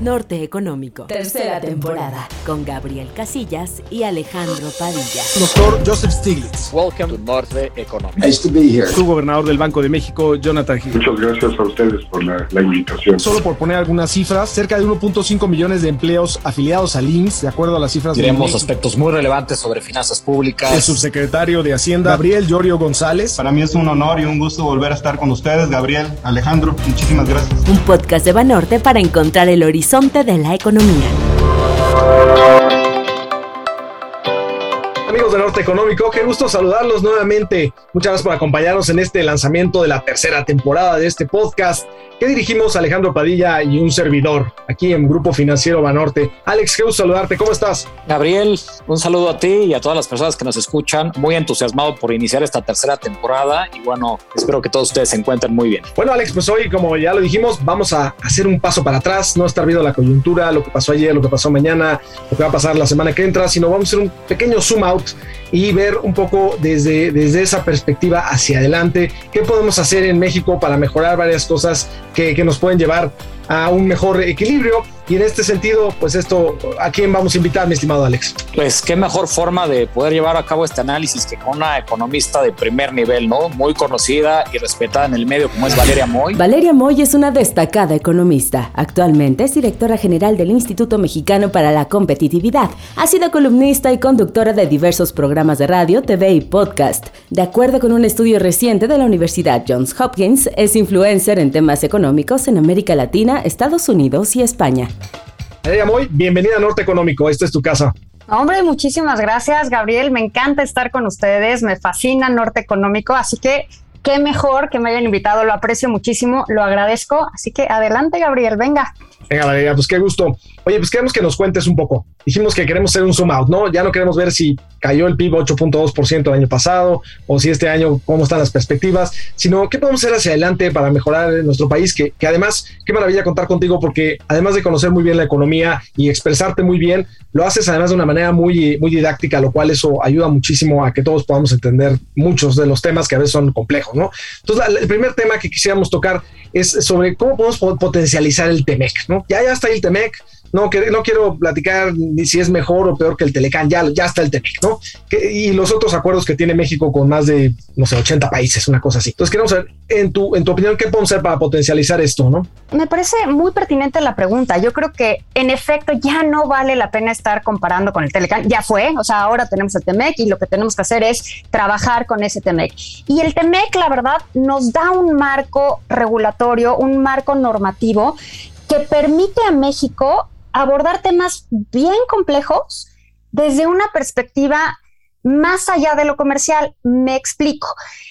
Norte Económico. Tercera temporada. Con Gabriel Casillas y Alejandro Padilla. Doctor Joseph Stiglitz. Welcome to Norte Económico. Nice to be here. Su gobernador del Banco de México, Jonathan Hill. Muchas gracias a ustedes por la, la invitación. Solo por poner algunas cifras, cerca de 1.5 millones de empleos afiliados al IMSS, de acuerdo a las cifras Diremos de aspectos muy relevantes sobre finanzas públicas. el subsecretario de Hacienda, Gabriel Llorio González. Para mí es un honor y un gusto volver a estar con ustedes, Gabriel, Alejandro. Muchísimas gracias. Un podcast de Banorte para encontrar el horizonte de la economía. Amigos de Norte Económico, qué gusto saludarlos nuevamente. Muchas gracias por acompañarnos en este lanzamiento de la tercera temporada de este podcast que dirigimos Alejandro Padilla y un servidor aquí en Grupo Financiero Banorte. Alex, qué gusto saludarte, ¿cómo estás? Gabriel, un saludo a ti y a todas las personas que nos escuchan. Muy entusiasmado por iniciar esta tercera temporada y bueno, espero que todos ustedes se encuentren muy bien. Bueno, Alex, pues hoy, como ya lo dijimos, vamos a hacer un paso para atrás, no estar viendo la coyuntura, lo que pasó ayer, lo que pasó mañana, lo que va a pasar la semana que entra, sino vamos a hacer un pequeño zoom out y ver un poco desde, desde esa perspectiva hacia adelante qué podemos hacer en México para mejorar varias cosas que, que nos pueden llevar a un mejor equilibrio. Y en este sentido, pues esto, ¿a quién vamos a invitar, mi estimado Alex? Pues qué mejor forma de poder llevar a cabo este análisis que con una economista de primer nivel, ¿no? Muy conocida y respetada en el medio como es Valeria Moy. Valeria Moy es una destacada economista. Actualmente es directora general del Instituto Mexicano para la Competitividad. Ha sido columnista y conductora de diversos programas de radio, TV y podcast. De acuerdo con un estudio reciente de la Universidad Johns Hopkins, es influencer en temas económicos en América Latina, Estados Unidos y España. Valeria Moy, bienvenida a Norte Económico, esta es tu casa. Hombre, muchísimas gracias, Gabriel. Me encanta estar con ustedes, me fascina Norte Económico, así que qué mejor que me hayan invitado, lo aprecio muchísimo, lo agradezco. Así que adelante, Gabriel, venga. Venga, Valeria, pues qué gusto. Oye, pues queremos que nos cuentes un poco. Dijimos que queremos hacer un zoom out, ¿no? Ya no queremos ver si cayó el PIB 8.2% el año pasado o si este año cómo están las perspectivas, sino qué podemos hacer hacia adelante para mejorar nuestro país, que, además, qué maravilla contar contigo porque además de conocer muy bien la economía y expresarte muy bien, lo haces además de una manera muy, muy didáctica, lo cual eso ayuda muchísimo a que todos podamos entender muchos de los temas que a veces son complejos, ¿no? Entonces, el primer tema que quisiéramos tocar es sobre cómo podemos potencializar el TEMEC, ¿no? Ya, ya está el TEMEC, no, que, no quiero platicar ni si es mejor o peor que el Telecán, ya, ya está el TEMEC, ¿no? Y los otros acuerdos que tiene México con más de, no sé, 80 países, una cosa así. Entonces, queremos saber, en tu, en tu opinión, ¿qué podemos hacer para potencializar esto, no? Me parece muy pertinente la pregunta. Yo creo que, en efecto, ya no vale la pena estar comparando con el Telecán. Ya fue, o sea, ahora tenemos el TEMEC y lo que tenemos que hacer es trabajar con ese TEMEC. Y el TEMEC, la verdad, nos da un marco regulatorio, un marco normativo permite a México abordar temas bien complejos desde una perspectiva más allá de lo comercial. Me explico.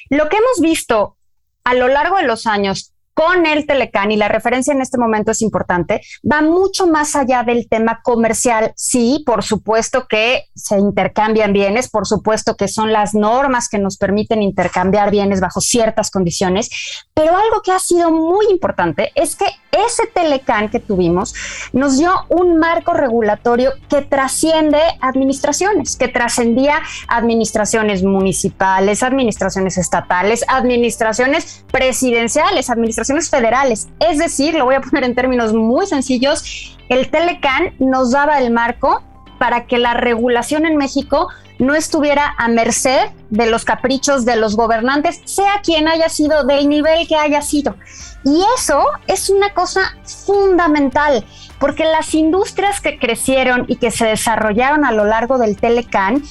Lo que hemos visto a lo largo de los años con el Telecán, y la referencia en este momento es importante, va mucho más allá del tema comercial. Sí, por supuesto que se intercambian bienes, por supuesto que son las normas que nos permiten intercambiar bienes bajo ciertas condiciones, pero algo que ha sido muy importante es que ese Telecán que tuvimos nos dio un marco regulatorio que trasciende administraciones, que trascendía administraciones municipales, administraciones estatales, administraciones presidenciales, administraciones federales. Es decir, lo voy a poner en términos muy sencillos, el Telecán nos daba el marco para que la regulación en México no estuviera a merced de los caprichos de los gobernantes, sea quien haya sido, del nivel que haya sido. Y eso es una cosa fundamental, porque las industrias que crecieron y que se desarrollaron a lo largo del Telecán,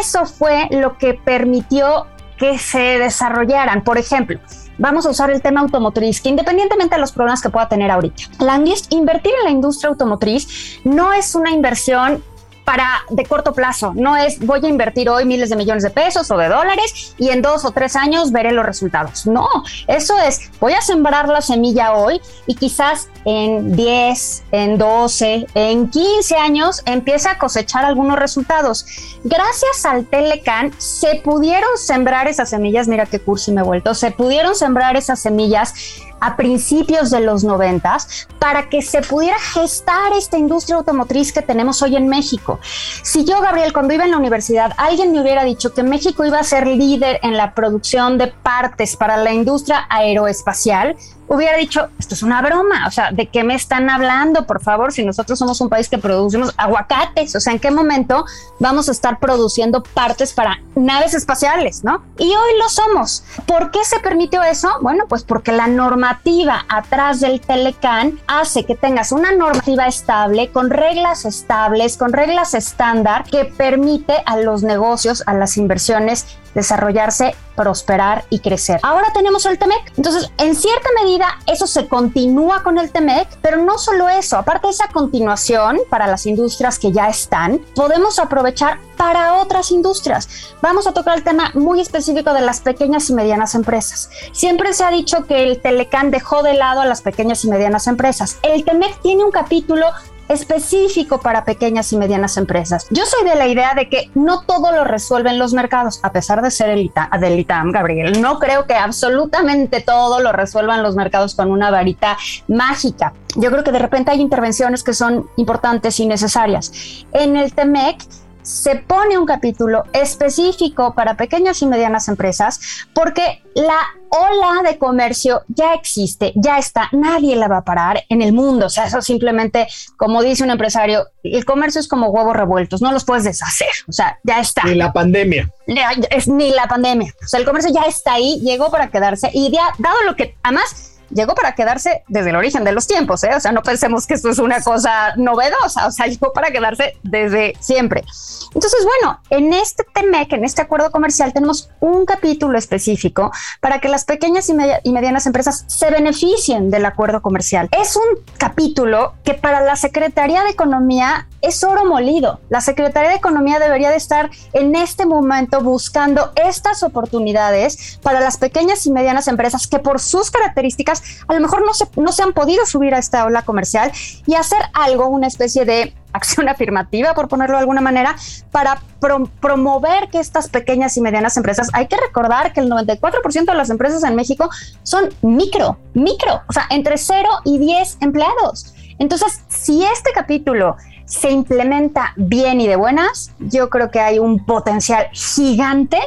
eso fue lo que permitió que se desarrollaran. Por ejemplo, vamos a usar el tema automotriz, que independientemente de los problemas que pueda tener ahorita, la, invertir en la industria automotriz no es una inversión para de corto plazo. No es voy a invertir hoy miles de millones de pesos o de dólares y en dos o tres años veré los resultados. No, eso es voy a sembrar la semilla hoy y quizás en 10, en 12, en 15 años empiece a cosechar algunos resultados. Gracias al Telecan se pudieron sembrar esas semillas, mira qué cursi me he vuelto, se pudieron sembrar esas semillas a principios de los noventas para que se pudiera gestar esta industria automotriz que tenemos hoy en México. Si yo, Gabriel, cuando iba en la universidad, alguien me hubiera dicho que México iba a ser líder en la producción de partes para la industria aeroespacial, hubiera dicho, esto es una broma, o sea, ¿de qué me están hablando? Por favor, si nosotros somos un país que producimos aguacates, o sea, ¿en qué momento vamos a estar produciendo partes para naves espaciales, no? Y hoy lo somos. ¿Por qué se permitió eso? Bueno, pues porque la normativa atrás del Telecan hace que tengas una normativa estable, con reglas estables, con reglas estándar, que permite a los negocios, a las inversiones, desarrollarse, prosperar y crecer. Ahora tenemos el TEMEC. Entonces, en cierta medida, eso se continúa con el TEMEC, pero no solo eso, aparte de esa continuación para las industrias que ya están, podemos aprovechar para otras industrias. Vamos a tocar el tema muy específico de las pequeñas y medianas empresas. Siempre se ha dicho que el Telecan dejó de lado a las pequeñas y medianas empresas. El TEMEC tiene un capítulo específico para pequeñas y medianas empresas. Yo soy de la idea de que no todo lo resuelven los mercados, a pesar de ser el del ITAM, Gabriel. No creo que absolutamente todo lo resuelvan los mercados con una varita mágica. Yo creo que de repente hay intervenciones que son importantes y necesarias. En el TEMEC, se pone un capítulo específico para pequeñas y medianas empresas porque la ola de comercio ya existe, ya está, nadie la va a parar en el mundo. O sea, eso simplemente, como dice un empresario, el comercio es como huevos revueltos, no los puedes deshacer. O sea, ya está. Ni la pandemia. Es ni la pandemia. O sea, el comercio ya está ahí, llegó para quedarse y ya, dado lo que, además, llegó para quedarse desde el origen de los tiempos, ¿eh? O sea, no pensemos que esto es una cosa novedosa, o sea, llegó para quedarse desde siempre. Entonces, bueno, en este TEMEC, en este acuerdo comercial, tenemos un capítulo específico para que las pequeñas y, y medianas empresas se beneficien del acuerdo comercial. Es un capítulo que para la Secretaría de Economía es oro molido. La Secretaría de Economía debería de estar en este momento buscando estas oportunidades para las pequeñas y medianas empresas que por sus características a lo mejor no se, no se han podido subir a esta ola comercial y hacer algo, una especie de acción afirmativa, por ponerlo de alguna manera, para promover que estas pequeñas y medianas empresas, hay que recordar que el 94% de las empresas en México son micro, micro, o sea, entre 0 y 10 empleados. Entonces, si este capítulo se implementa bien y de buenas, yo creo que hay un potencial gigante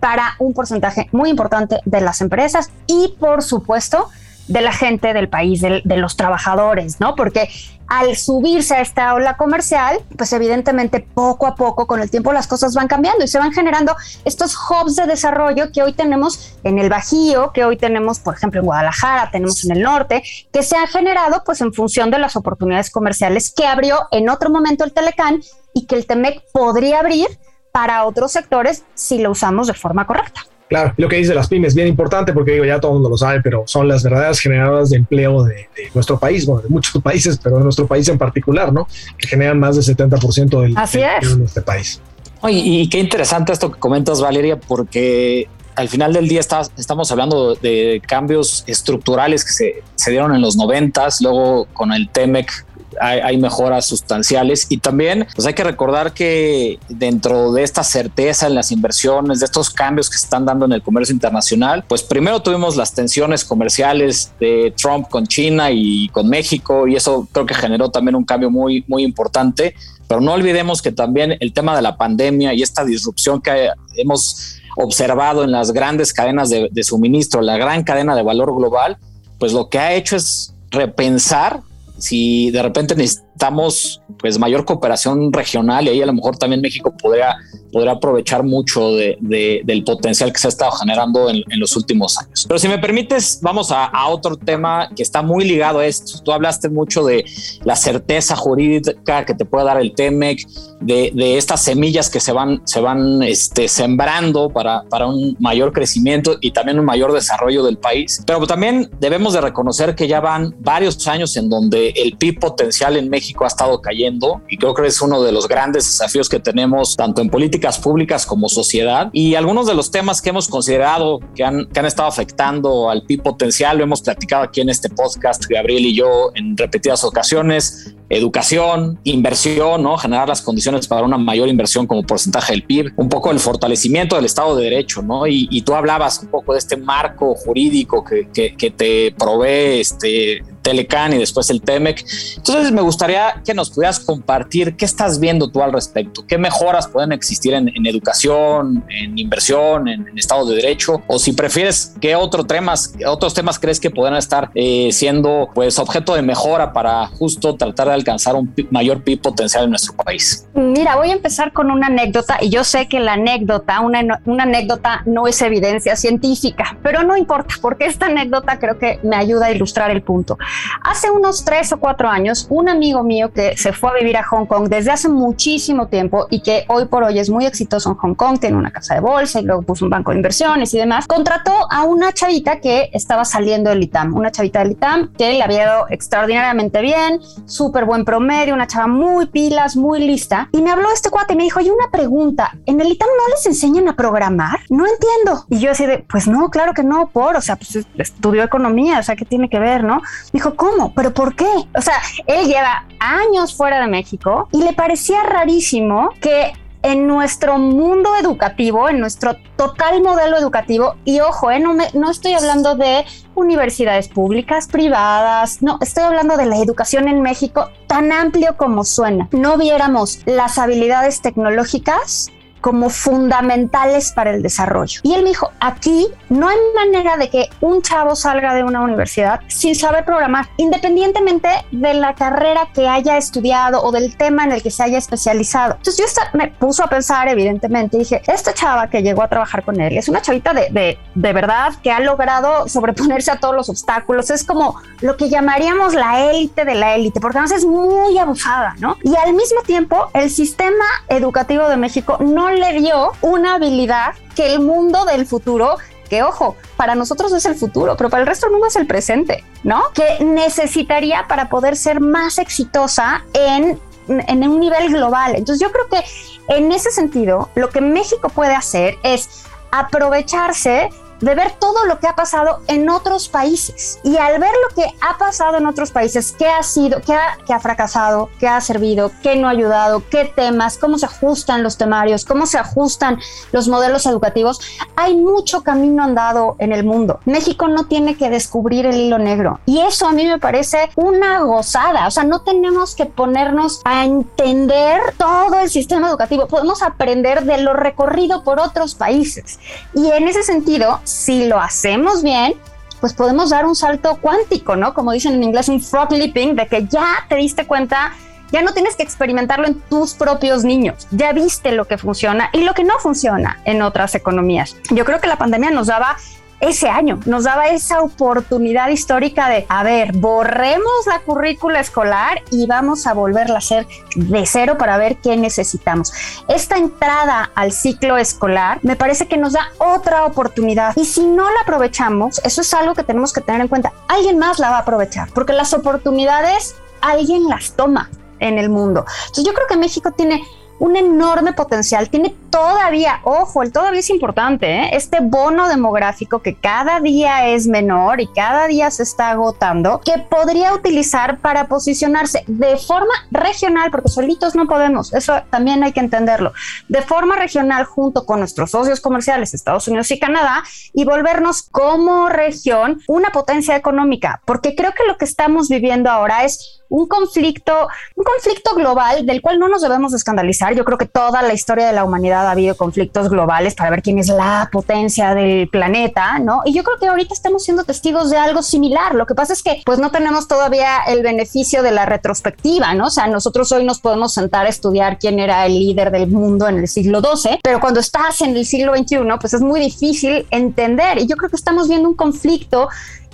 para un porcentaje muy importante de las empresas y, por supuesto, de la gente del país, de, los trabajadores, ¿no? Porque al subirse a esta ola comercial, pues evidentemente poco a poco con el tiempo las cosas van cambiando y se van generando estos hubs de desarrollo que hoy tenemos en el Bajío, que hoy tenemos, por ejemplo, en Guadalajara, tenemos en el norte, que se han generado pues en función de las oportunidades comerciales que abrió en otro momento el Telecán y que el Temec podría abrir para otros sectores si lo usamos de forma correcta. Claro, lo que dice las pymes, bien importante porque digo, ya todo el mundo lo sabe, pero son las verdaderas generadoras de empleo de, nuestro país, bueno, de muchos países, pero de nuestro país en particular, ¿no? Que generan más del 70% del, Así empleo este país. Oye, y qué interesante esto que comentas, Valeria, porque al final del día estamos hablando de cambios estructurales que se, se dieron en los noventas, luego con el TEMEC hay, mejoras sustanciales y también pues hay que recordar que dentro de esta certeza en las inversiones, de estos cambios que se están dando en el comercio internacional, pues primero tuvimos las tensiones comerciales de Trump con China y con México y eso creo que generó también un cambio muy, muy importante. Pero no olvidemos que también el tema de la pandemia y esta disrupción que hemos observado en las grandes cadenas de, de suministro, la gran cadena de valor global, pues lo que ha hecho es repensar si de repente necesitamos pues mayor cooperación regional y ahí a lo mejor también México podría, podría aprovechar mucho de, del potencial que se ha estado generando en, los últimos años. Pero si me permites, vamos a, otro tema que está muy ligado a esto. Tú hablaste mucho de la certeza jurídica que te puede dar el TEMEC, de, de estas semillas que se van, se van este, sembrando para, para un mayor crecimiento y también un mayor desarrollo del país. Pero también debemos de reconocer que ya van varios años en donde el PIB potencial en México ha estado cayendo y creo que es uno de los grandes desafíos que tenemos tanto en políticas públicas como sociedad y algunos de los temas que hemos considerado que han, que han estado afectando al PIB potencial lo hemos platicado aquí en este podcast Gabriel y yo en repetidas ocasiones educación, inversión, ¿no? Generar las condiciones para una mayor inversión como porcentaje del PIB, un poco el fortalecimiento del Estado de Derecho, ¿no? Y, tú hablabas un poco de este marco jurídico que, que, que te provee este Telecan y después el TEMEC. Entonces me gustaría que nos pudieras compartir qué estás viendo tú al respecto, qué mejoras pueden existir en, educación, en inversión, en, Estado de Derecho, o si prefieres, qué otros temas, otros temas crees que pueden estar eh, siendo pues objeto de mejora para justo tratar de alcanzar un mayor PIB potencial en nuestro país. Mira, voy a empezar con una anécdota y yo sé que la anécdota, una, una anécdota no es evidencia científica, pero no importa porque esta anécdota creo que me ayuda a ilustrar el punto. Hace unos tres o cuatro años, un amigo mío que se fue a vivir a Hong Kong desde hace muchísimo tiempo y que hoy por hoy es muy exitoso en Hong Kong, tiene una casa de bolsa y luego puso un banco de inversiones y demás, contrató a una chavita que estaba saliendo del ITAM, una chavita del ITAM que le había ido extraordinariamente bien, súper buen promedio, una chava muy pilas, muy lista. Y me habló este cuate y me dijo, hay una pregunta, ¿en el ITAM no les enseñan a programar? No entiendo. Y yo así de, pues no, claro que no, por, o sea, pues estudió economía, o sea, ¿qué tiene que ver, no? Dijo, ¿cómo? ¿Pero por qué? O sea, él lleva años fuera de México y le parecía rarísimo que en nuestro mundo educativo, en nuestro total modelo educativo, y ojo, eh, no, me, no estoy hablando de universidades públicas, privadas, no, estoy hablando de la educación en México tan amplio como suena. No viéramos las habilidades tecnológicas como fundamentales para el desarrollo. Y él me dijo, aquí no hay manera de que un chavo salga de una universidad sin saber programar, independientemente de la carrera que haya estudiado o del tema en el que se haya especializado. Entonces yo me puso a pensar, evidentemente, y dije, esta chava que llegó a trabajar con él es una chavita de, de, de verdad que ha logrado sobreponerse a todos los obstáculos. Es como lo que llamaríamos la élite de la élite, porque además es muy abusada, ¿no? Y al mismo tiempo, el sistema educativo de México no le dio una habilidad que el mundo del futuro que ojo, para nosotros es el futuro, pero para el resto del mundo es el presente, ¿no? Que necesitaría para poder ser más exitosa en, en un nivel global. Entonces yo creo que en ese sentido, lo que México puede hacer es aprovecharse de ver todo lo que ha pasado en otros países. Y al ver lo que ha pasado en otros países, qué ha sido, qué ha, ha fracasado, qué ha servido, qué no ha ayudado, qué temas, cómo se ajustan los temarios, cómo se ajustan los modelos educativos, hay mucho camino andado en el mundo. México no tiene que descubrir el hilo negro. Y eso a mí me parece una gozada. O sea, no tenemos que ponernos a entender todo el sistema educativo. Podemos aprender de lo recorrido por otros países. Y en ese sentido, si lo hacemos bien, pues podemos dar un salto cuántico, ¿no? Como dicen en inglés, un frog leaping, de que ya te diste cuenta, ya no tienes que experimentarlo en tus propios niños, ya viste lo que funciona y lo que no funciona en otras economías. Yo creo que la pandemia nos daba ese año. Nos daba esa oportunidad histórica de, a ver, borremos la currícula escolar y vamos a volverla a hacer de cero para ver qué necesitamos. Esta entrada al ciclo escolar me parece que nos da otra oportunidad y si no la aprovechamos, eso es algo que tenemos que tener en cuenta. Alguien más la va a aprovechar porque las oportunidades alguien las toma en el mundo. Entonces yo creo que México tiene un enorme potencial. Tiene todavía, ojo, el todavía es importante, ¿eh? este bono demográfico que cada día es menor y cada día se está agotando, que podría utilizar para posicionarse de forma regional, porque solitos no podemos, eso también hay que entenderlo, de forma regional junto con nuestros socios comerciales, Estados Unidos y Canadá, y volvernos como región una potencia económica, porque creo que lo que estamos viviendo ahora es un conflicto, un conflicto global del cual no nos debemos escandalizar. Yo creo que toda la historia de la humanidad ha habido conflictos globales para ver quién es la potencia del planeta, ¿no? Y yo creo que ahorita estamos siendo testigos de algo similar. Lo que pasa es que pues no tenemos todavía el beneficio de la retrospectiva, ¿no? O sea, nosotros hoy nos podemos sentar a estudiar quién era el líder del mundo en el siglo XII, pero cuando estás en el siglo XXI, pues es muy difícil entender. Y yo creo que estamos viendo un conflicto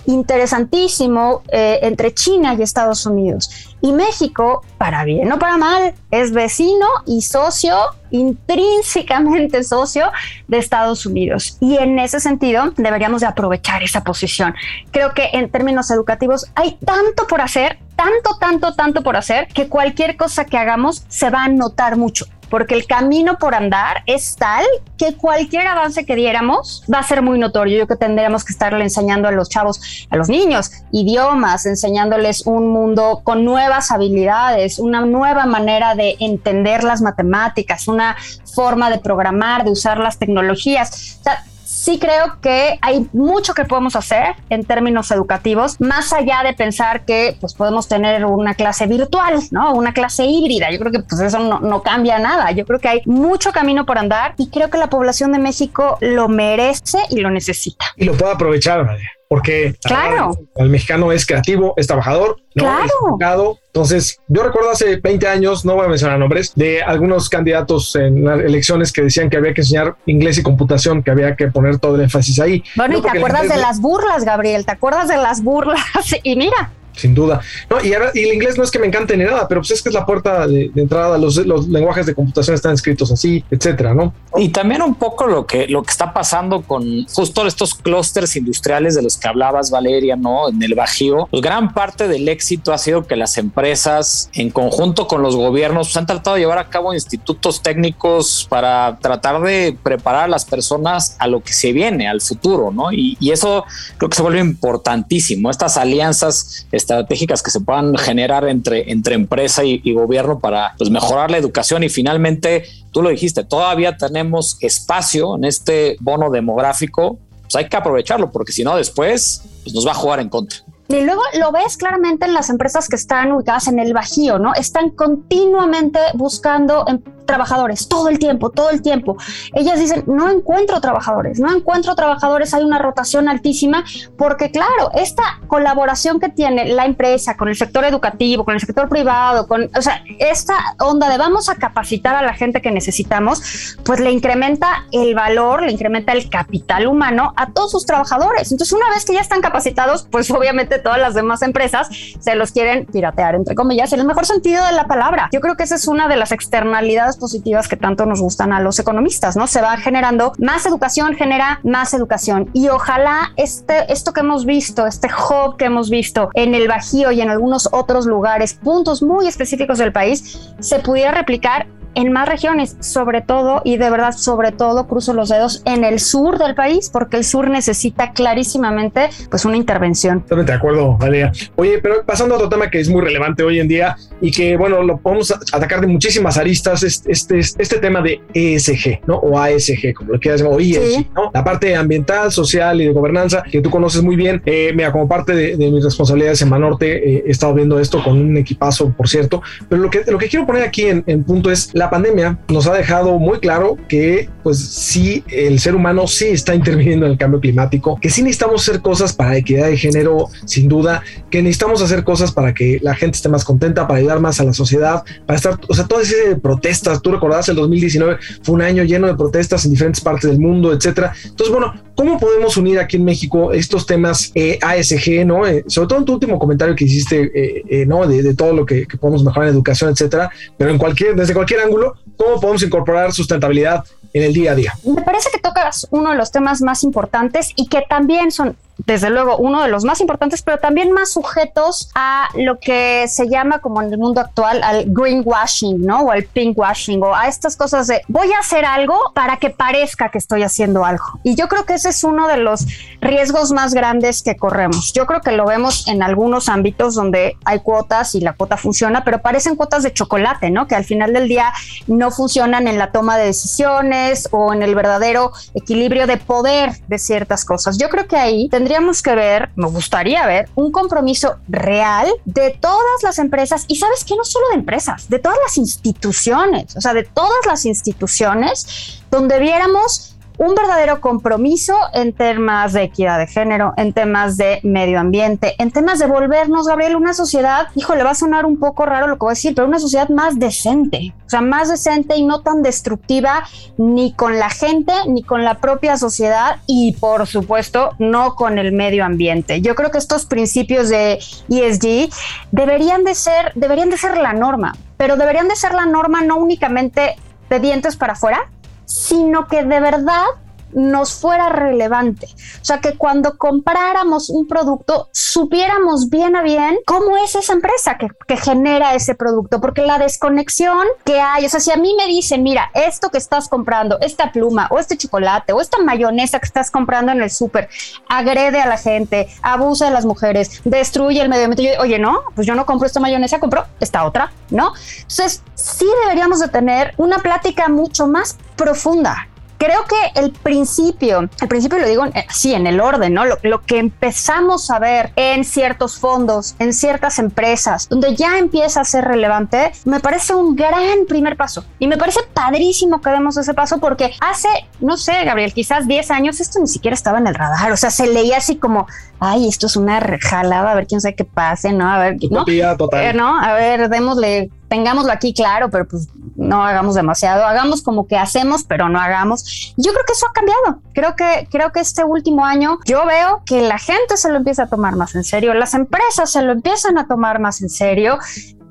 interesantísimo eh, entre China y Estados Unidos. Y México, para bien o para mal, es vecino y socio, intrínsecamente socio de Estados Unidos. Y en ese sentido deberíamos de aprovechar esa posición. Creo que en términos educativos hay tanto por hacer, tanto, tanto, tanto por hacer, que cualquier cosa que hagamos se va a notar mucho porque el camino por andar es tal que cualquier avance que diéramos va a ser muy notorio. Yo creo que tendríamos que estarle enseñando a los chavos, a los niños, idiomas, enseñándoles un mundo con nuevas habilidades, una nueva manera de entender las matemáticas, una forma de programar, de usar las tecnologías. O sea, sí creo que hay mucho que podemos hacer en términos educativos, más allá de pensar que pues podemos tener una clase virtual, ¿no? Una clase híbrida. Yo creo que pues eso no, no cambia nada. Yo creo que hay mucho camino por andar y creo que la población de México lo merece y lo necesita. Y lo puede aprovechar, María porque claro. el mexicano es creativo, es trabajador, ¿no? claro. es educado. Entonces, yo recuerdo hace 20 años, no voy a mencionar nombres, de algunos candidatos en las elecciones que decían que había que enseñar inglés y computación, que había que poner todo el énfasis ahí. Bueno, y te acuerdas de las burlas, Gabriel, te acuerdas de las burlas. Y mira, sin duda. No, y, ahora, y el inglés no es que me encante ni nada, pero pues es que es la puerta de, entrada. Los, los, lenguajes de computación están escritos así, etcétera, ¿no? Y también un poco lo que, lo que está pasando con justo estos clústeres industriales de los que hablabas, Valeria, ¿no? En el Bajío. Pues gran parte del éxito ha sido que las empresas, en conjunto con los gobiernos, pues han tratado de llevar a cabo institutos técnicos para tratar de preparar a las personas a lo que se viene, al futuro, ¿no? Y, y eso creo que se vuelve importantísimo. Estas alianzas estratégicas que se puedan generar entre, entre empresa y, gobierno para pues, mejorar la educación y finalmente, tú lo dijiste, todavía tenemos espacio en este bono demográfico, pues hay que aprovecharlo porque si no después pues, nos va a jugar en contra. Y luego lo ves claramente en las empresas que están ubicadas en el Bajío, ¿no? Están continuamente buscando em, trabajadores todo el tiempo, todo el tiempo. Ellas dicen, no encuentro trabajadores, no encuentro trabajadores, hay una rotación altísima, porque claro, esta colaboración que tiene la empresa con el sector educativo, con el sector privado, con, o sea, esta onda de vamos a capacitar a la gente que necesitamos, pues le incrementa el valor, le incrementa el capital humano a todos sus trabajadores. Entonces, una vez que ya están capacitados, pues obviamente todas las demás empresas se los quieren piratear, entre comillas, en el mejor sentido de la palabra. Yo creo que esa es una de las externalidades positivas que tanto nos gustan a los economistas, ¿no? Se va generando más educación, genera más educación y ojalá este, esto que hemos visto, este hub que hemos visto en el Bajío y en algunos otros lugares, puntos muy específicos del país, se pudiera replicar en más regiones, sobre todo y de verdad, sobre todo, cruzo los dedos en el sur del país, porque el sur necesita clarísimamente pues una intervención. Totalmente de acuerdo, Valeria. Oye, pero pasando a otro tema que es muy relevante hoy en día y que, bueno, lo podemos atacar de muchísimas aristas, este, este, este tema de ESG, ¿no? O ASG, como lo quieras llamar, o ESG, sí. ¿no? La parte ambiental, social y de gobernanza, que tú conoces muy bien. Eh, mira, como parte de, de, mis responsabilidades en Manorte, eh, he estado viendo esto con un equipazo, por cierto, pero lo que, lo que quiero poner aquí en, en punto es la pandemia nos ha dejado muy claro que pues sí, el ser humano sí está interviniendo en el cambio climático, que sí necesitamos hacer cosas para la equidad de género, sin duda, que necesitamos hacer cosas para que la gente esté más contenta, para ayudar más a la sociedad, para estar, o sea, todas esas protestas, tú recordás el 2019 fue un año lleno de protestas en diferentes partes del mundo, etcétera. Entonces, bueno, ¿cómo podemos unir aquí en México estos temas eh, ASG, no? Eh, sobre todo en tu último comentario que hiciste, eh, ¿no? De, de, todo lo que, que podemos mejorar en educación, etcétera, pero en cualquier, desde cualquier ángulo, ¿cómo podemos incorporar sustentabilidad en el día a día? Me parece que tocas uno de los temas más importantes y que también son desde luego uno de los más importantes, pero también más sujetos a lo que se llama como en el mundo actual al greenwashing, ¿no? O al pinkwashing o a estas cosas de voy a hacer algo para que parezca que estoy haciendo algo. Y yo creo que ese es uno de los riesgos más grandes que corremos. Yo creo que lo vemos en algunos ámbitos donde hay cuotas y la cuota funciona, pero parecen cuotas de chocolate, ¿no? Que al final del día no funcionan en la toma de decisiones o en el verdadero equilibrio de poder de ciertas cosas. Yo creo que ahí tendríamos que ver, me gustaría ver, un compromiso real de todas las empresas y sabes que no solo de empresas, de todas las instituciones, o sea, de todas las instituciones donde viéramos un verdadero compromiso en temas de equidad de género, en temas de medio ambiente, en temas de volvernos, Gabriel, una sociedad, híjole, va a sonar un poco raro lo que voy a decir, pero una sociedad más decente, o sea, más decente y no tan destructiva ni con la gente, ni con la propia sociedad y, por supuesto, no con el medio ambiente. Yo creo que estos principios de ESG deberían de ser, deberían de ser la norma, pero deberían de ser la norma no únicamente de dientes para afuera, sino que de verdad nos fuera relevante. O sea, que cuando compráramos un producto, supiéramos bien a bien cómo es esa empresa que, que, genera ese producto, porque la desconexión que hay, o sea, si a mí me dicen, mira, esto que estás comprando, esta pluma o este chocolate o esta mayonesa que estás comprando en el súper, agrede a la gente, abusa de las mujeres, destruye el medio ambiente, yo, oye, no, pues yo no compro esta mayonesa, compro esta otra, ¿no? Entonces, sí deberíamos de tener una plática mucho más profunda creo que el principio, el principio lo digo así, en el orden, ¿no? Lo, lo, que empezamos a ver en ciertos fondos, en ciertas empresas, donde ya empieza a ser relevante, me parece un gran primer paso. Y me parece padrísimo que demos ese paso porque hace, no sé, Gabriel, quizás 10 años esto ni siquiera estaba en el radar. O sea, se leía así como, ay, esto es una rejalada, a ver quién sabe qué pase, ¿no? A ver, ¿no? Total. Eh, ¿no? A ver, démosle, tengámoslo aquí claro, pero pues no hagamos demasiado, hagamos como que hacemos, pero no hagamos. Yo creo que eso ha cambiado. Creo que, creo que este último año yo veo que la gente se lo empieza a tomar más en serio, las empresas se lo empiezan a tomar más en serio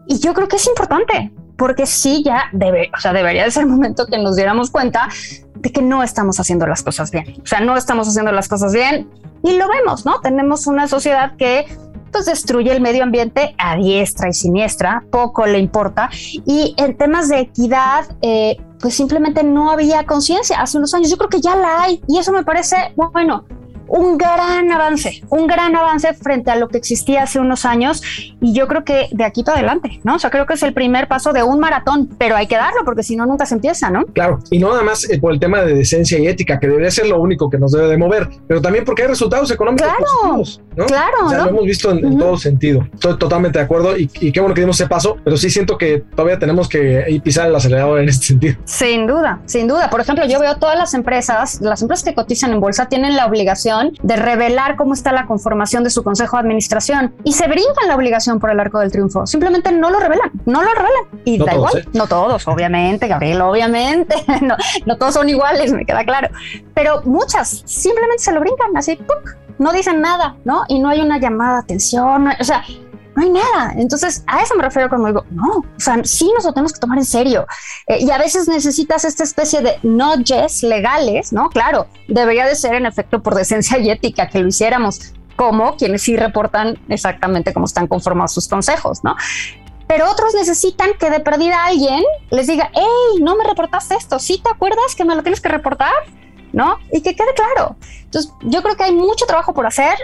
y yo creo que es importante porque sí ya debe, o sea, debería de ser el momento que nos diéramos cuenta de que no estamos haciendo las cosas bien. O sea, no estamos haciendo las cosas bien y lo vemos, ¿no? Tenemos una sociedad que pues destruye el medio ambiente a diestra y siniestra, poco le importa. Y en temas de equidad, eh, pues simplemente no había conciencia hace unos años. Yo creo que ya la hay y eso me parece, bueno, un gran avance, un gran avance frente a lo que existía hace unos años y yo creo que de aquí para adelante, ¿no? O sea, creo que es el primer paso de un maratón, pero hay que darlo porque si no, nunca se empieza, ¿no? Claro, y no nada más eh, por el tema de decencia y ética, que debería ser lo único que nos debe de mover, pero también porque hay resultados económicos claro, positivos, ¿no? Claro, o sea, ¿no? lo hemos visto en, en todo sentido. Estoy totalmente de acuerdo y, y, qué bueno que dimos ese paso, pero sí siento que todavía tenemos que ir pisar el acelerador en este sentido. Sin duda, sin duda. Por ejemplo, yo veo todas las empresas, las empresas que cotizan en bolsa tienen la obligación de revelar cómo está la conformación de su consejo de administración y se brincan la obligación por el arco del triunfo. Simplemente no lo revelan, no lo revelan. Y no da todos, igual, ¿eh? no todos, obviamente, Gabriel, obviamente. no, no, todos son iguales, me queda claro. Pero muchas simplemente se lo brincan así, ¡puc! no dicen nada, ¿no? Y no hay una llamada de atención, o sea, no hay nada. Entonces, a eso me refiero cuando digo, no, o sea, sí nos lo tenemos que tomar en serio. Eh, y a veces necesitas esta especie de nudges legales, ¿no? Claro, debería de ser en efecto por decencia y ética que lo hiciéramos como quienes sí reportan exactamente cómo están conformados sus consejos, ¿no? Pero otros necesitan que de perdida alguien les diga, hey, no me reportaste esto, ¿sí te acuerdas que me lo tienes que reportar? ¿No? Y que quede claro. Entonces, yo creo que hay mucho trabajo por hacer,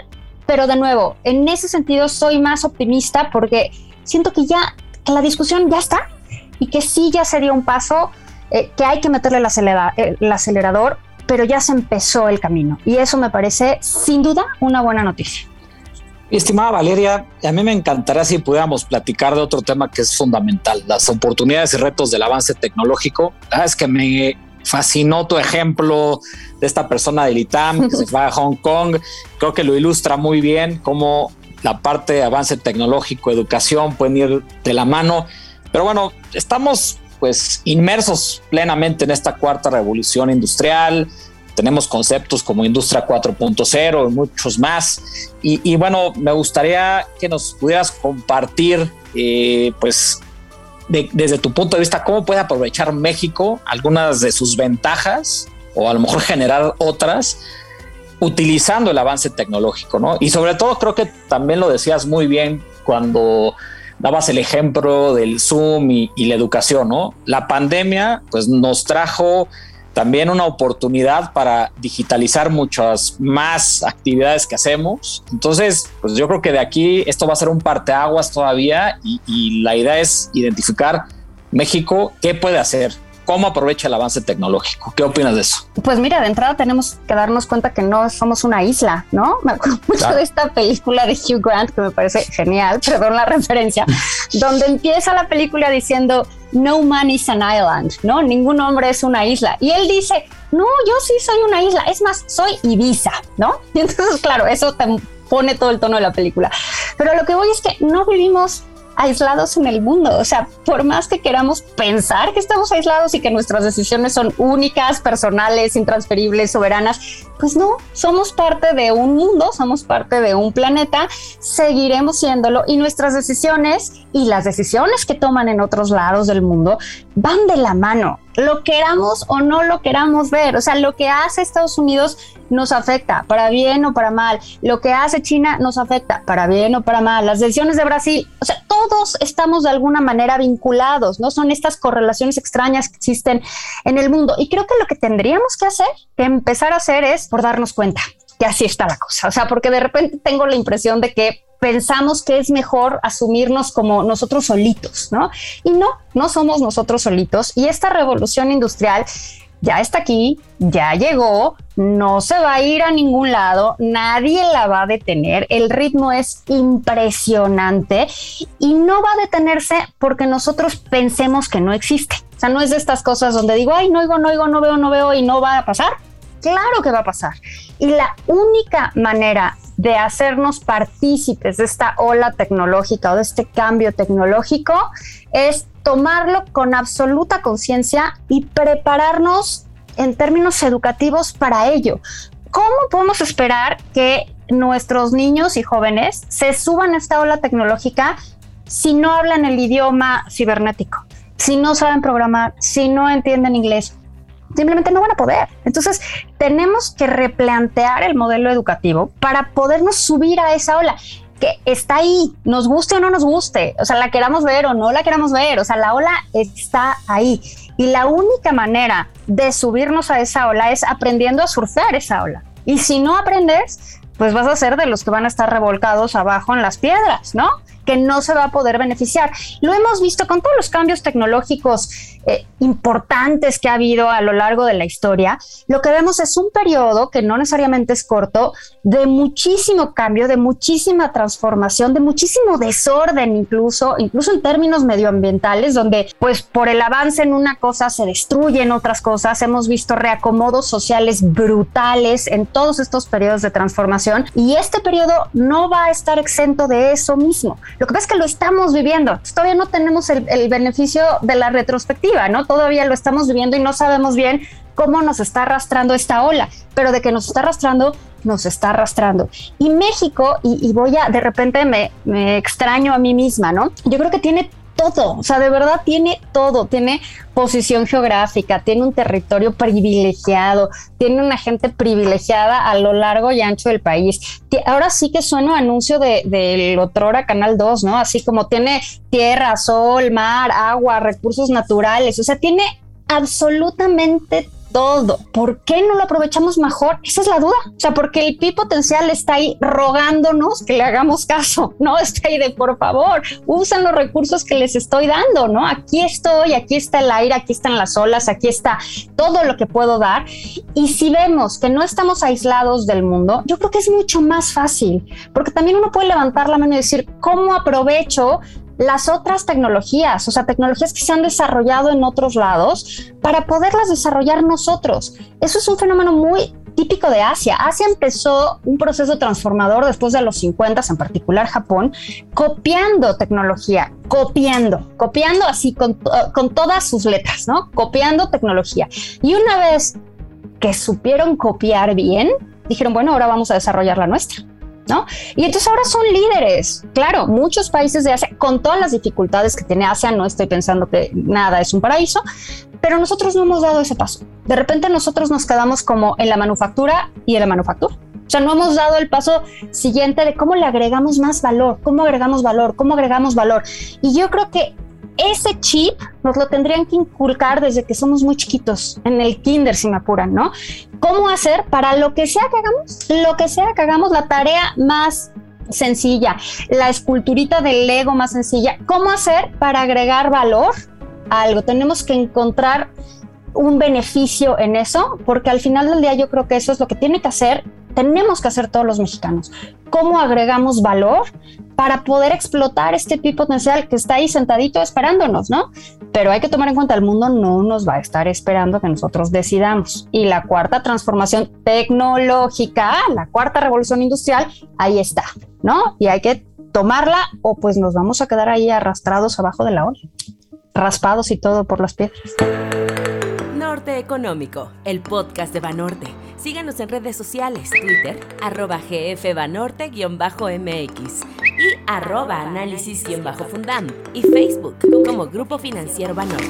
pero de nuevo, en ese sentido soy más optimista porque siento que ya la discusión ya está y que sí ya se dio un paso, eh, que hay que meterle el, acelera, el, acelerador, pero ya se empezó el camino. Y eso me parece sin duda una buena noticia. Estimada Valeria, a mí me encantaría si pudiéramos platicar de otro tema que es fundamental, las oportunidades y retos del avance tecnológico. Ah, es que me fascinó tu ejemplo de esta persona del ITAM que se va a Hong Kong. Creo que lo ilustra muy bien cómo la parte de avance tecnológico, educación pueden ir de la mano. Pero bueno, estamos pues inmersos plenamente en esta cuarta revolución industrial. Tenemos conceptos como Industria 4.0 y muchos más. Y, bueno, me gustaría que nos pudieras compartir, eh, pues, de, desde tu punto de vista, cómo puede aprovechar México algunas de sus ventajas o a lo mejor generar otras utilizando el avance tecnológico, ¿no? Y sobre todo creo que también lo decías muy bien cuando dabas el ejemplo del Zoom y, y la educación, ¿no? La pandemia pues nos trajo también una oportunidad para digitalizar muchas más actividades que hacemos. Entonces, pues yo creo que de aquí esto va a ser un parteaguas todavía y, y la idea es identificar México qué puede hacer, cómo aprovecha el avance tecnológico. ¿Qué opinas de eso? Pues mira, de entrada tenemos que darnos cuenta que no somos una isla, ¿no? Me acuerdo mucho claro. de esta película de Hugh Grant que me parece genial, perdón la referencia, donde empieza la película diciendo no man is an island, ¿no? Ningún hombre es una isla. Y él dice, no, yo sí soy una isla, es más, soy Ibiza, ¿no? Y entonces, claro, eso te pone todo el tono de la película. Pero lo que voy es que no vivimos aislados en el mundo. O sea, por más que queramos pensar que estamos aislados y que nuestras decisiones son únicas, personales, intransferibles, soberanas, pues no, somos parte de un mundo, somos parte de un planeta, seguiremos siéndolo y nuestras decisiones y las decisiones que toman en otros lados del mundo van de la mano, lo queramos o no lo queramos ver. O sea, lo que hace Estados Unidos nos afecta, para bien o para mal. Lo que hace China nos afecta, para bien o para mal. Las decisiones de Brasil, o sea, todos estamos de alguna manera vinculados, ¿no? Son estas correlaciones extrañas que existen en el mundo. Y creo que lo que tendríamos que hacer, que empezar a hacer es por darnos cuenta que así está la cosa. O sea, porque de repente tengo la impresión de que pensamos que es mejor asumirnos como nosotros solitos, ¿no? Y no, no somos nosotros solitos. Y esta revolución industrial ya está aquí, ya llegó, no se va a ir a ningún lado, nadie la va a detener, el ritmo es impresionante y no va a detenerse porque nosotros pensemos que no existe. O sea, no es de estas cosas donde digo, ay, no oigo, no oigo, no veo, no veo y no va a pasar. Claro que va a pasar. Y la única manera de hacernos partícipes de esta ola tecnológica o de este cambio tecnológico es tomarlo con absoluta conciencia y prepararnos en términos educativos para ello. ¿Cómo podemos esperar que nuestros niños y jóvenes se suban a esta ola tecnológica si no hablan el idioma cibernético, si no saben programar, si no entienden inglés? Simplemente no van a poder. Entonces, tenemos que replantear el modelo educativo para podernos subir a esa ola que está ahí, nos guste o no nos guste, o sea, la queramos ver o no la queramos ver, o sea, la ola está ahí. Y la única manera de subirnos a esa ola es aprendiendo a surfear esa ola. Y si no aprendes, pues vas a ser de los que van a estar revolcados abajo en las piedras, ¿no? Que no se va a poder beneficiar. Lo hemos visto con todos los cambios tecnológicos eh, importantes que ha habido a lo largo de la historia, lo que vemos es un periodo que no necesariamente es corto, de muchísimo cambio, de muchísima transformación, de muchísimo desorden incluso, incluso en términos medioambientales, donde pues por el avance en una cosa se destruyen otras cosas. Hemos visto reacomodos sociales brutales en todos estos periodos de transformación y este periodo no va a estar exento de eso mismo. Lo que pasa es que lo estamos viviendo. Todavía no tenemos el, el beneficio de la retrospectiva ¿no? Todavía lo estamos viviendo y no sabemos bien cómo nos está arrastrando esta ola, pero de que nos está arrastrando, nos está arrastrando. Y México, y, voy a, de repente me, me extraño a mí misma, ¿no? Yo creo que tiene todo, o sea, de verdad tiene todo, tiene posición geográfica, tiene un territorio privilegiado, tiene una gente privilegiada a lo largo y ancho del país. Ahora sí que suena anuncio del de, Otrora Canal 2, ¿no? Así como tiene tierra, sol, mar, agua, recursos naturales, o sea, tiene absolutamente todo. ¿Por qué no lo aprovechamos mejor? Esa es la duda. O sea, porque el pi potencial está ahí rogándonos que le hagamos caso, ¿no? Está ahí de por favor, usan los recursos que les estoy dando, ¿no? Aquí estoy, aquí está el aire, aquí están las olas, aquí está todo lo que puedo dar. Y si vemos que no estamos aislados del mundo, yo creo que es mucho más fácil, porque también uno puede levantar la mano y decir, ¿cómo aprovecho las otras tecnologías, o sea, tecnologías que se han desarrollado en otros lados para poderlas desarrollar nosotros. Eso es un fenómeno muy típico de Asia. Asia empezó un proceso transformador después de los 50, en particular Japón, copiando tecnología, copiando, copiando así con, con todas sus letras, ¿no? Copiando tecnología. Y una vez que supieron copiar bien, dijeron, bueno, ahora vamos a desarrollar la nuestra. Y entonces ahora son líderes. Claro, muchos países de Asia, con todas las dificultades que tiene Asia, no estoy pensando que nada es un paraíso, pero nosotros no hemos dado ese paso. De repente nosotros nos quedamos como en la manufactura y en la manufactura. O sea, no hemos dado el paso siguiente de cómo le agregamos más valor, cómo agregamos valor, cómo agregamos valor. Y yo creo que ese chip nos lo tendrían que inculcar desde que somos muy chiquitos, en el kinder si me apuran, ¿no? ¿Cómo hacer para lo que sea que hagamos, lo que sea que hagamos, la tarea más sencilla, la esculturita del Lego más sencilla, cómo hacer para agregar valor a algo? Tenemos que encontrar un beneficio en eso, porque al final del día yo creo que eso es lo que tiene que hacer, tenemos que hacer todos los mexicanos. ¿Cómo agregamos valor para poder explotar este tipo potencial que está ahí sentadito esperándonos, ¿no? Pero hay que tomar en cuenta, el mundo no nos va a estar esperando que nosotros decidamos. Y la cuarta transformación tecnológica, la cuarta revolución industrial, ahí está, ¿no? Y hay que tomarla o pues nos vamos a quedar ahí arrastrados abajo de la ola, raspados y todo por las piedras. Norte Económico, el podcast de Banorte. Síganos en redes sociales, Twitter, arroba gfbanorte-mx y arroba análisis-fundam y Facebook como Grupo Financiero Banorte.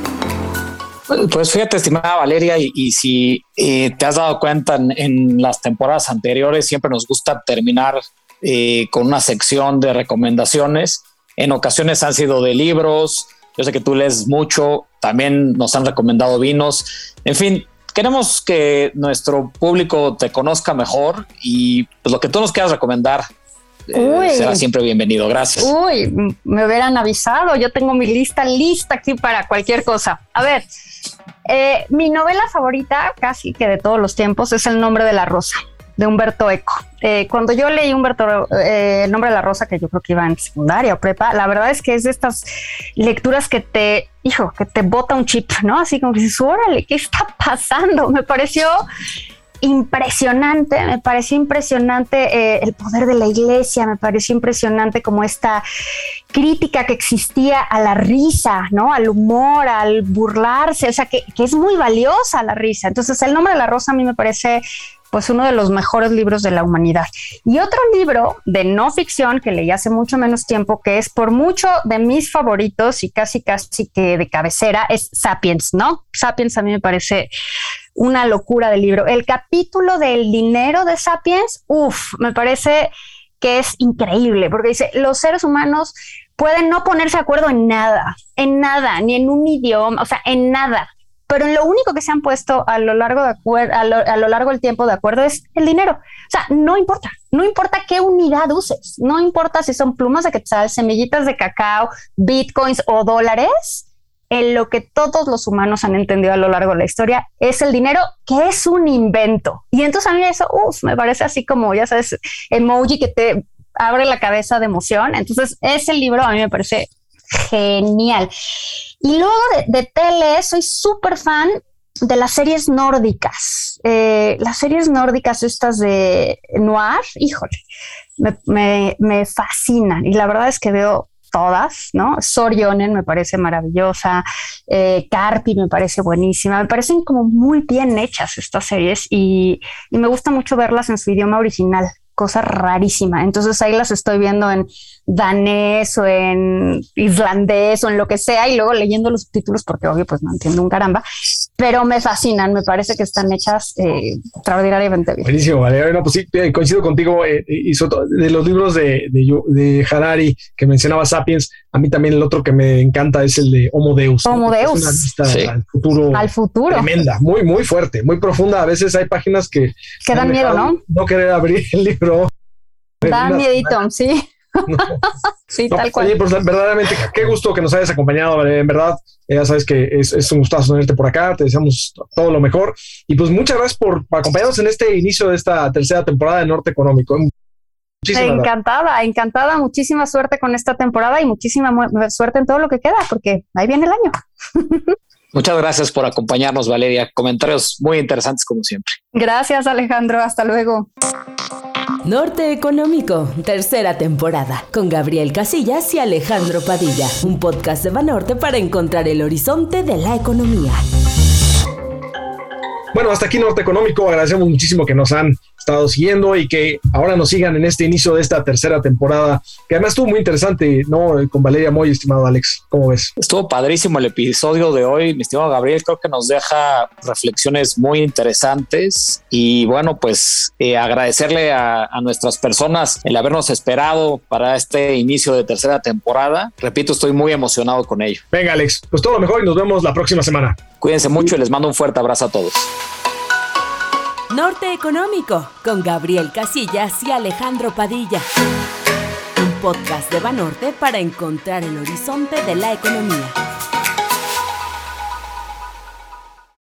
Pues fíjate, estimada Valeria, y, si eh, te has dado cuenta en, las temporadas anteriores, siempre nos gusta terminar eh, con una sección de recomendaciones. En ocasiones han sido de libros, yo sé que tú lees mucho, también nos han recomendado vinos. En fin, queremos que nuestro público te conozca mejor y pues, lo que tú nos quieras recomendar eh, será siempre bienvenido. Gracias. Uy, me hubieran avisado. Yo tengo mi lista lista aquí para cualquier cosa. A ver, Eh, mi novela favorita, casi que de todos los tiempos, es El nombre de la rosa de Humberto Eco. Eh, cuando yo leí Humberto, eh, El nombre de la rosa, que yo creo que iba en secundaria o prepa, la verdad es que es de estas lecturas que te, hijo, que te bota un chip, ¿no? Así como que dices, órale, ¿qué está pasando? Me pareció impresionante, me pareció impresionante eh, el poder de la iglesia, me pareció impresionante como esta crítica que existía a la risa, ¿no? Al humor, al burlarse, o sea, que, que es muy valiosa la risa. Entonces, el nombre de la rosa a mí me parece pues uno de los mejores libros de la humanidad. Y otro libro de no ficción que leí hace mucho menos tiempo, que es por mucho de mis favoritos y casi casi que de cabecera, es Sapiens, ¿no? Sapiens a mí me parece una locura de libro. El capítulo del dinero de Sapiens, uff, me parece que es increíble, porque dice, los seres humanos pueden no ponerse de acuerdo en nada, en nada, ni en un idioma, o sea, en nada pero en lo único que se han puesto a lo largo de a lo, largo del tiempo de acuerdo es el dinero. O sea, no importa, no importa qué unidad uses, no importa si son plumas de quetzal, semillitas de cacao, bitcoins o dólares, en lo que todos los humanos han entendido a lo largo de la historia es el dinero, que es un invento. Y entonces a mí eso, me parece así como, ya sabes, emoji que te abre la cabeza de emoción. Entonces, ese libro a mí me parece genial. Y luego de, tele, soy súper fan de las series nórdicas. Eh, las series nórdicas estas de noir, híjole, me, me, fascinan. Y la verdad es que veo todas, ¿no? Sorionen me parece maravillosa, eh, Carpi me parece buenísima, me parecen como muy bien hechas estas series y, y me gusta mucho verlas en su idioma original cosa rarísima. Entonces ahí las estoy viendo en danés o en islandés o en lo que sea y luego leyendo los subtítulos porque obvio pues no entiendo un caramba, pero me fascinan, me parece que están hechas eh, extraordinariamente bien. Buenísimo, vale. No, pues sí, eh, coincido contigo eh, y de los libros de, de, Harari que mencionaba Sapiens, a mí también el otro que me encanta es el de Homo Deus. Homo Deus. al futuro. Al futuro. Tremenda, muy, muy fuerte, muy profunda. A veces hay páginas que... Que dan miedo, ¿no? No querer abrir el libro. Da miedito, sí. sí, tal cual. Oye, pues verdaderamente, qué gusto que nos hayas acompañado. En verdad, ya sabes que es, un gustazo tenerte por acá. Te deseamos todo lo mejor. Y pues muchas gracias por acompañarnos en este inicio de esta tercera temporada de Norte Económico. encantada, encantada. Muchísima suerte con esta temporada y muchísima suerte en todo lo que queda, porque ahí viene el año. Muchas gracias por acompañarnos, Valeria. Comentarios muy interesantes como siempre. Gracias, Alejandro. Hasta luego. Norte Económico, tercera temporada, con Gabriel Casillas y Alejandro Padilla, un podcast de Banorte para encontrar el horizonte de la economía. Bueno, hasta aquí Norte Económico. Agradecemos muchísimo que nos han estado siguiendo y que ahora nos sigan en este inicio de esta tercera temporada, que además estuvo muy interesante, ¿no? Con Valeria Moy, estimado Alex. ¿Cómo ves? Estuvo padrísimo el episodio de hoy, mi estimado Gabriel. Creo que nos deja reflexiones muy interesantes y bueno, pues eh, agradecerle a, a nuestras personas el habernos esperado para este inicio de tercera temporada. Repito, estoy muy emocionado con ello. Venga, Alex, pues todo lo mejor y nos vemos la próxima semana. Cuídense mucho y les mando un fuerte abrazo a todos. Norte Económico con Gabriel Casillas y Alejandro Padilla. Un podcast de Banorte para encontrar el horizonte de la economía.